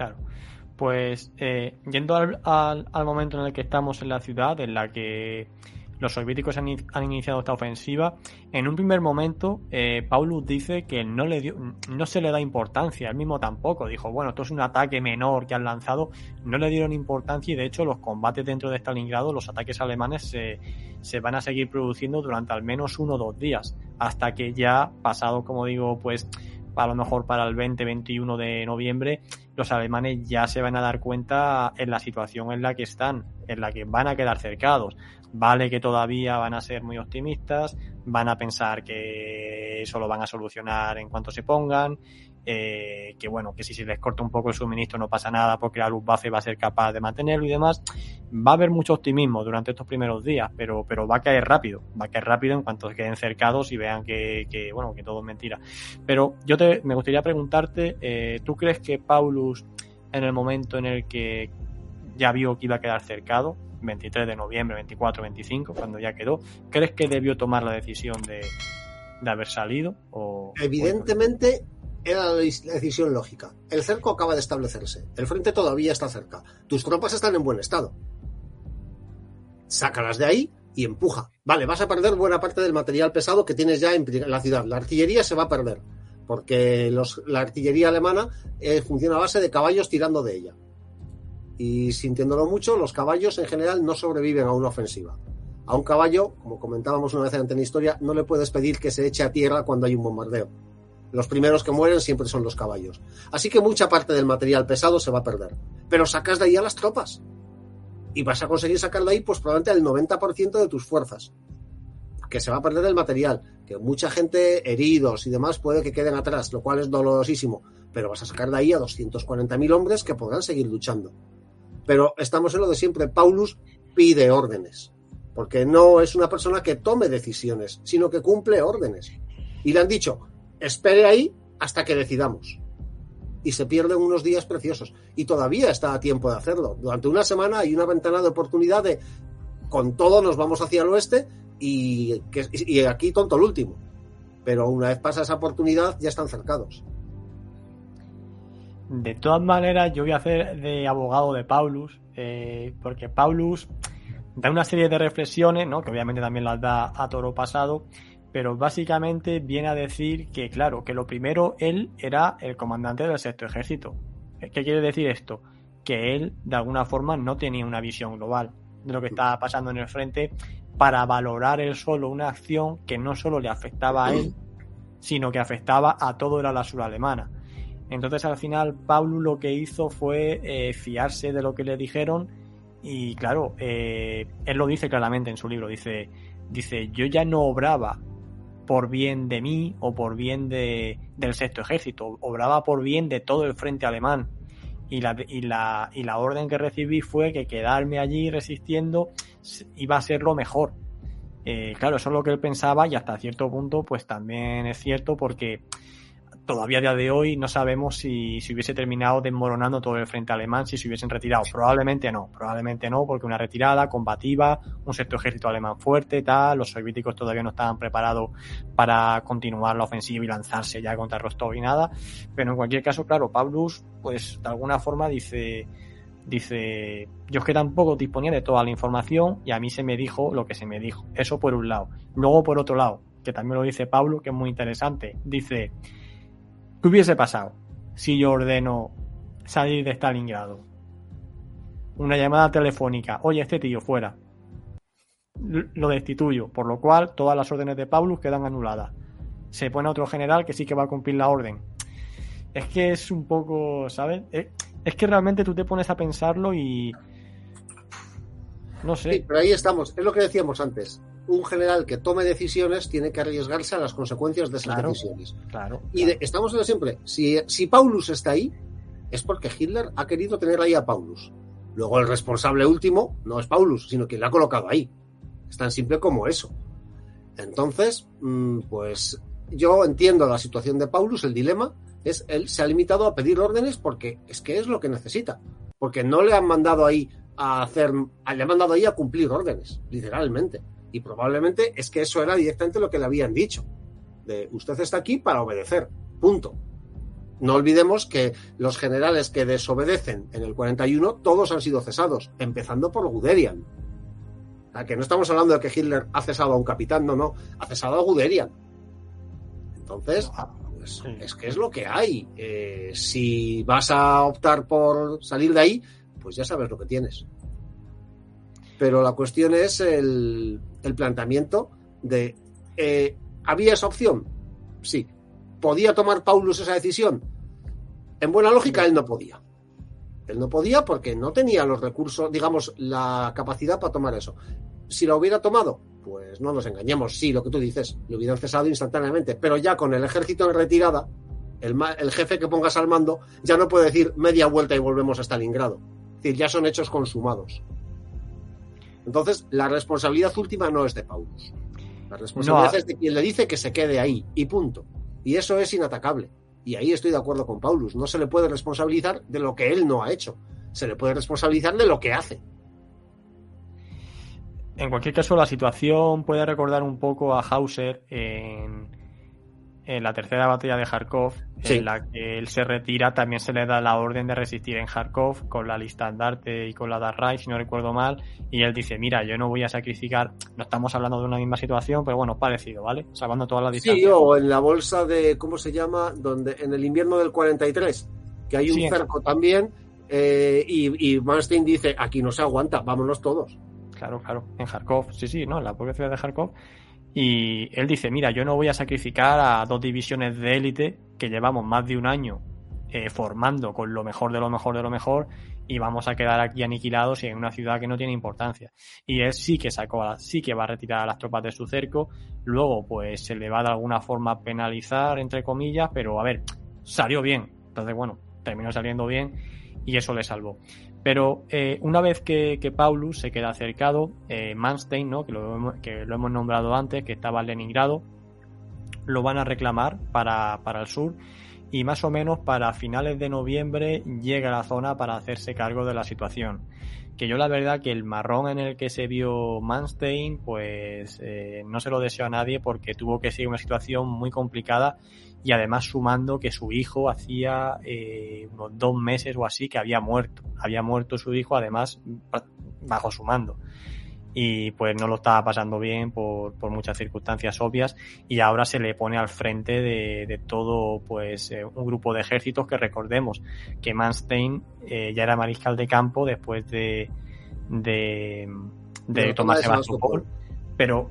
Claro. Pues eh, yendo al, al, momento en el que estamos en la ciudad, en la que los soviéticos han, iniciado esta ofensiva, en un primer momento eh, Paulus dice que no, le dio, no se le da importancia, él mismo tampoco, dijo, bueno, esto es un ataque menor que han lanzado, no le dieron importancia y de hecho los combates dentro de Stalingrado, los ataques alemanes se, se van a seguir produciendo durante al menos uno o dos días, hasta que ya pasado, como digo, pues a lo mejor para el 20-21 de noviembre, los alemanes ya se van a dar cuenta en la situación en la que están, en la que van a quedar cercados. Vale que todavía van a ser muy optimistas, van a pensar que eso lo van a solucionar en cuanto se pongan, eh, que bueno, que si se les corta un poco el suministro no pasa nada porque la Luftwaffe va a ser capaz de mantenerlo y demás. Va a haber mucho optimismo durante estos primeros días, pero, pero va a caer rápido, va a caer rápido en cuanto queden cercados y vean que, que bueno, que todo es mentira. Pero yo te, me gustaría preguntarte, eh, ¿tú crees que Paulus en el momento en el que ya vio que iba a quedar cercado, 23 de noviembre, 24, 25, cuando ya quedó, ¿crees que debió tomar la decisión de, de haber salido? O, Evidentemente era la decisión lógica. El cerco acaba de establecerse. El frente todavía está cerca. Tus tropas están en buen estado. Sácalas de ahí y empuja. Vale, vas a perder buena parte del material pesado que tienes ya en la ciudad. La artillería se va a perder. Porque los, la artillería alemana eh, funciona a base de caballos tirando de ella. Y sintiéndolo mucho, los caballos en general no sobreviven a una ofensiva. A un caballo, como comentábamos una vez antes en la historia, no le puedes pedir que se eche a tierra cuando hay un bombardeo los primeros que mueren siempre son los caballos. Así que mucha parte del material pesado se va a perder. Pero sacas de ahí a las tropas. Y vas a conseguir sacar de ahí, pues probablemente el 90% de tus fuerzas. Que se va a perder el material. Que mucha gente, heridos y demás, puede que queden atrás, lo cual es dolorosísimo. Pero vas a sacar de ahí a 240.000 hombres que podrán seguir luchando. Pero estamos en lo de siempre. Paulus pide órdenes. Porque no es una persona que tome decisiones, sino que cumple órdenes. Y le han dicho, espere ahí hasta que decidamos. Y se pierden unos días preciosos. Y todavía está a tiempo de hacerlo. Durante una semana hay una ventana de oportunidad de con todo nos vamos hacia el oeste y, y aquí tonto el último. Pero una vez pasa esa oportunidad ya están cercados. De todas maneras, yo voy a hacer de abogado de Paulus, eh, porque Paulus da una serie de reflexiones, ¿no? que obviamente también las da a toro pasado, pero básicamente viene a decir que, claro, que lo primero, él era el comandante del sexto ejército. ¿Qué quiere decir esto? Que él, de alguna forma, no tenía una visión global de lo que estaba pasando en el frente para valorar él solo una acción que no solo le afectaba a él, sino que afectaba a toda la sur alemana. Entonces, al final, Pablo lo que hizo fue eh, fiarse de lo que le dijeron y, claro, eh, él lo dice claramente en su libro, dice, dice, yo ya no obraba por bien de mí o por bien de, del sexto ejército, obraba por bien de todo el frente alemán. Y la, y, la, y la orden que recibí fue que quedarme allí resistiendo iba a ser lo mejor. Eh, claro, eso es lo que él pensaba y hasta cierto punto pues también es cierto porque todavía a día de hoy no sabemos si, si hubiese terminado desmoronando todo el frente alemán, si se hubiesen retirado. Probablemente no, probablemente no, porque una retirada combativa, un sexto ejército alemán fuerte, tal, los soviéticos todavía no estaban preparados para continuar la ofensiva y lanzarse ya contra Rostov y nada. Pero en cualquier caso, claro, Pavlus, pues de alguna forma dice, dice, yo es que tampoco disponía de toda la información y a mí se me dijo lo que se me dijo. Eso por un lado. Luego por otro lado, que también lo dice Pablo, que es muy interesante, dice, ¿Qué hubiese pasado si yo ordeno salir de Stalingrado? Una llamada telefónica. Oye, este tío, fuera. Lo destituyo, por lo cual todas las órdenes de Paulus quedan anuladas. Se pone otro general que sí que va a cumplir la orden. Es que es un poco, ¿sabes? Es que realmente tú te pones a pensarlo y. No sé. Sí, pero ahí estamos. Es lo que decíamos antes un general que tome decisiones tiene que arriesgarse a las consecuencias de esas decisiones. Claro, y estamos en siempre, si, si Paulus está ahí, es porque Hitler ha querido tener ahí a Paulus. Luego el responsable último no es Paulus, sino quien le ha colocado ahí. Es tan simple como eso. Entonces, mm, pues yo entiendo la situación de Paulus, el dilema es él se ha limitado a pedir órdenes porque es que es lo que necesita. Porque no le han mandado ahí a hacer, le han mandado ahí a cumplir órdenes, literalmente. Y probablemente es que eso era directamente lo que le habían dicho. De usted está aquí para obedecer. Punto. no olvidemos que los generales que desobedecen en el 41, todos han sido cesados, empezando por Guderian. O sea, que no estamos hablando de que Hitler ha cesado a un capitán, no, no, ha cesado a Guderian. Entonces, pues, es que es lo que hay. Eh, si vas a optar por salir de ahí, pues ya sabes lo que tienes. Pero la cuestión es el, el planteamiento de, eh, ¿había esa opción? Sí. ¿Podía tomar Paulus esa decisión? En buena lógica, él no podía. Él no podía porque no tenía los recursos, digamos, la capacidad para tomar eso. Si la hubiera tomado, pues no nos engañemos, sí, lo que tú dices, lo hubieran cesado instantáneamente, pero ya con el ejército en retirada, el, el jefe que pongas al mando ya no puede decir media vuelta y volvemos a Stalingrado. Es decir, ya son hechos consumados. Entonces, la responsabilidad última no es de Paulus. La responsabilidad es de quien le dice que se quede ahí, y punto. Y eso es inatacable. Y ahí estoy de acuerdo con Paulus. No se le puede responsabilizar de lo que él no ha hecho. Se le puede responsabilizar de lo que hace. En cualquier caso, la situación puede recordar un poco a Hauser en, en la tercera batalla de Kharkov, en la que él se retira, también se le da la orden de resistir en Kharkov con la lista andarte y con la Darray, si no recuerdo mal, y él dice, mira, yo no voy a sacrificar, no estamos hablando de una misma situación, pero bueno, parecido, ¿vale? Salvando toda la distancia. Sí, o en la bolsa de, ¿cómo se llama? Donde, en el invierno del 43, que hay un sí, cerco también, eh, y, y Manstein dice, aquí no se aguanta, vámonos todos. Claro, claro, en Kharkov, sí, sí, ¿no? En la propia ciudad de Kharkov. Y él dice, mira, yo no voy a sacrificar a dos divisiones de élite que llevamos más de un año eh, formando con lo mejor de lo mejor de lo mejor y vamos a quedar aquí aniquilados en una ciudad que no tiene importancia. Y él sí que sacó, sí que va a retirar a las tropas de su cerco, luego pues se le va de alguna forma a penalizar, entre comillas, pero a ver, salió bien. Entonces, bueno, terminó saliendo bien y eso le salvó. Pero eh, una vez que, que, Paulus se queda cercado, eh, Manstein, ¿no? que, lo, que lo hemos nombrado antes, que estaba en Leningrado, lo van a reclamar para, para el sur y más o menos para finales de noviembre llega a la zona para hacerse cargo de la situación. Que yo la verdad que el marrón en el que se vio Manstein, pues eh, no se lo deseo a nadie porque tuvo que seguir una situación muy complicada y además sumando que su hijo hacía eh, unos dos meses o así que había muerto. Había muerto su hijo además bajo su mando y pues no lo estaba pasando bien por, por, muchas circunstancias obvias y ahora se le pone al frente de, de todo pues eh, un grupo de ejércitos que recordemos que Manstein eh, ya era mariscal de campo después de de, de, de Sebastopol pero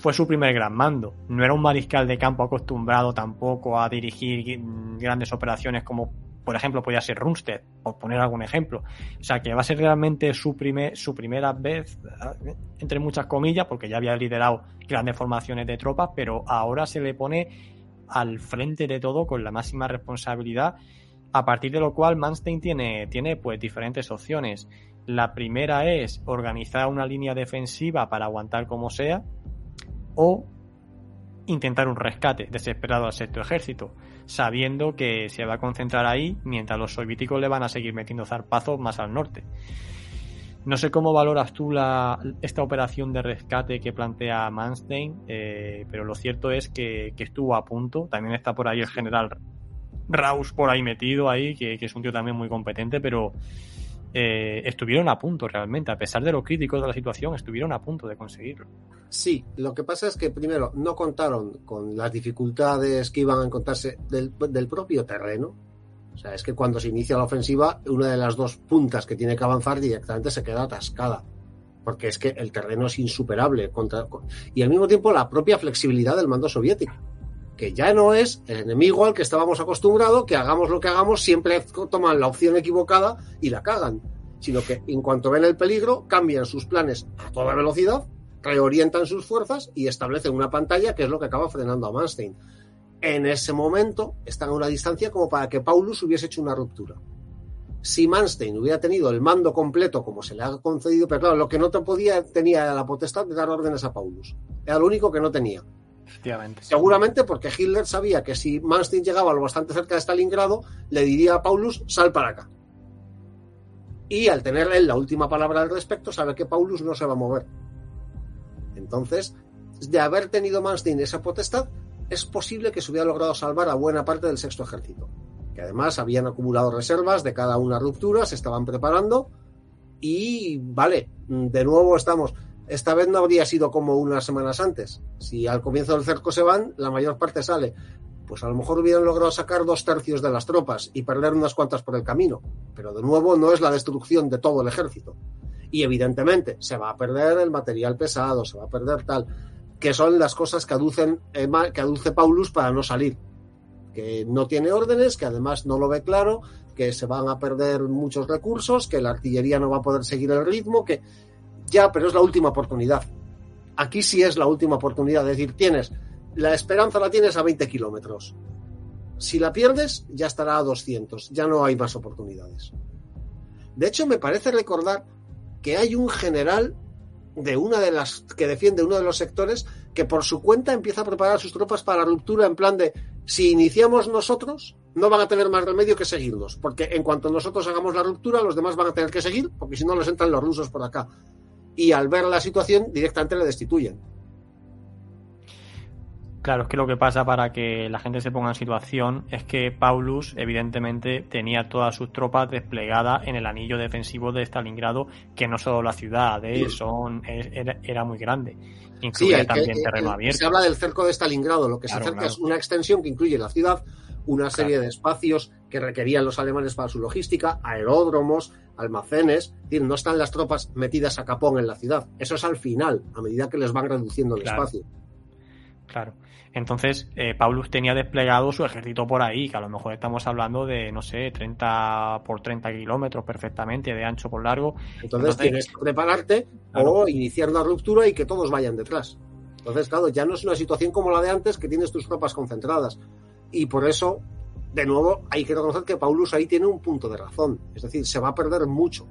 fue su primer gran mando. No era un mariscal de campo acostumbrado tampoco a dirigir grandes operaciones como por ejemplo, podría ser Runstead, por poner algún ejemplo. O sea, que va a ser realmente su, primer, su primera vez, entre muchas comillas, porque ya había liderado grandes formaciones de tropas, pero ahora se le pone al frente de todo con la máxima responsabilidad, a partir de lo cual Manstein tiene, tiene pues diferentes opciones. La primera es organizar una línea defensiva para aguantar como sea, o intentar un rescate desesperado al sexto ejército sabiendo que se va a concentrar ahí mientras los soviéticos le van a seguir metiendo zarpazos más al norte. No sé cómo valoras tú la, esta operación de rescate que plantea Manstein, eh, pero lo cierto es que, estuvo a punto. También está por ahí el general Raus por ahí metido ahí, que, que es un tío también muy competente, pero eh, estuvieron a punto realmente, a pesar de lo críticos de la situación, estuvieron a punto de conseguirlo. Sí, lo que pasa es que primero no contaron con las dificultades que iban a encontrarse del, del propio terreno. O sea, es que cuando se inicia la ofensiva, una de las dos puntas que tiene que avanzar directamente se queda atascada. Porque es que el terreno es insuperable. Contra, y al mismo tiempo la propia flexibilidad del mando soviético que ya no es el enemigo al que estábamos acostumbrados, que hagamos lo que hagamos, siempre toman la opción equivocada y la cagan, sino que en cuanto ven el peligro, cambian sus planes a toda velocidad, reorientan sus fuerzas y establecen una pantalla que es lo que acaba frenando a Manstein. En ese momento están a una distancia como para que Paulus hubiese hecho una ruptura. Si Manstein hubiera tenido el mando completo como se le ha concedido, pero claro, lo que no te podía tenía la potestad de dar órdenes a Paulus. Era lo único que no tenía. Seguramente porque Hitler sabía que si Manstein llegaba lo bastante cerca de Stalingrado, le diría a Paulus, sal para acá. Y al tener él la última palabra al respecto, sabe que Paulus no se va a mover. Entonces, de haber tenido Manstein esa potestad, es posible que se hubiera logrado salvar a buena parte del sexto ejército. que además habían acumulado reservas de cada una ruptura, se estaban preparando y vale, de nuevo estamos. Esta vez no habría sido como unas semanas antes. Si al comienzo del cerco se van, la mayor parte sale. Pues a lo mejor hubieran logrado sacar dos tercios de las tropas y perder unas cuantas por el camino. Pero de nuevo no es la destrucción de todo el ejército. Y evidentemente se va a perder el material pesado, se va a perder tal, que son las cosas que que aduce Paulus para no salir. Que no tiene órdenes, que además no lo ve claro, que se van a perder muchos recursos, que la artillería no va a poder seguir el ritmo, que ya, pero es la última oportunidad. Aquí sí es la última oportunidad, es decir, tienes, la esperanza la tienes a 20 kilómetros. Si la pierdes, ya estará a 200, ya no hay más oportunidades. De hecho, me parece recordar que hay un general de una de las que defiende uno de los sectores que por su cuenta empieza a preparar sus tropas para la ruptura en plan de si iniciamos nosotros no van a tener más remedio que seguirnos porque en cuanto nosotros hagamos la ruptura los demás van a tener que seguir porque si no les entran los rusos por acá y al ver la situación directamente le destituyen Claro, es que lo que pasa para que la gente se ponga en situación es que Paulus, evidentemente, tenía todas sus tropas desplegadas en el anillo defensivo de Stalingrado, que no solo la ciudad, ¿eh? Son, era, muy grande. Incluye también terreno abierto. Se habla del cerco de Stalingrado, lo que se acerca es una extensión que incluye la ciudad, una serie de espacios que requerían los alemanes para su logística, aeródromos, almacenes, es decir, no están las tropas metidas a capón en la ciudad. Eso es al final, a medida que les van reduciendo el espacio. Claro. Entonces, eh, Paulus tenía desplegado su ejército por ahí, que a lo mejor estamos hablando de, no sé, 30 por 30 kilómetros perfectamente, de ancho por largo. Entonces, tienes que prepararte o iniciar una ruptura y que todos vayan detrás. Entonces, claro, ya no es una situación como la de antes, que tienes tus tropas concentradas. Y por eso, de nuevo, hay que reconocer que Paulus ahí tiene un punto de razón. Es decir, se va a perder mucho.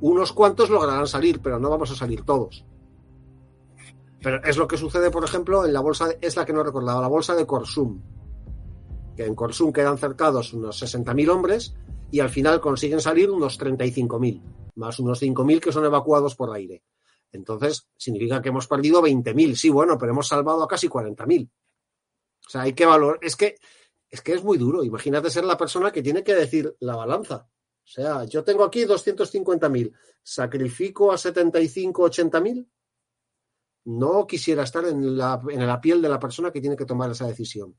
Unos cuantos lograrán salir, pero no vamos a salir todos. Pero es lo que sucede, por ejemplo, en la bolsa, es la que no recordaba, la bolsa de Corsum. Que en Corsum quedan cercados unos 60.000 hombres y al final consiguen salir unos 35.000, más unos 5.000 que son evacuados por aire. Entonces, significa que hemos perdido 20.000. Sí, bueno, pero hemos salvado a casi 40.000. O sea, hay que valorar. Es que, es que es muy duro. Imagínate ser la persona que tiene que decir la balanza. O sea, yo tengo aquí 250.000. ¿Sacrifico a 75, 80.000? No quisiera estar en la, en la piel de la persona que tiene que tomar esa decisión.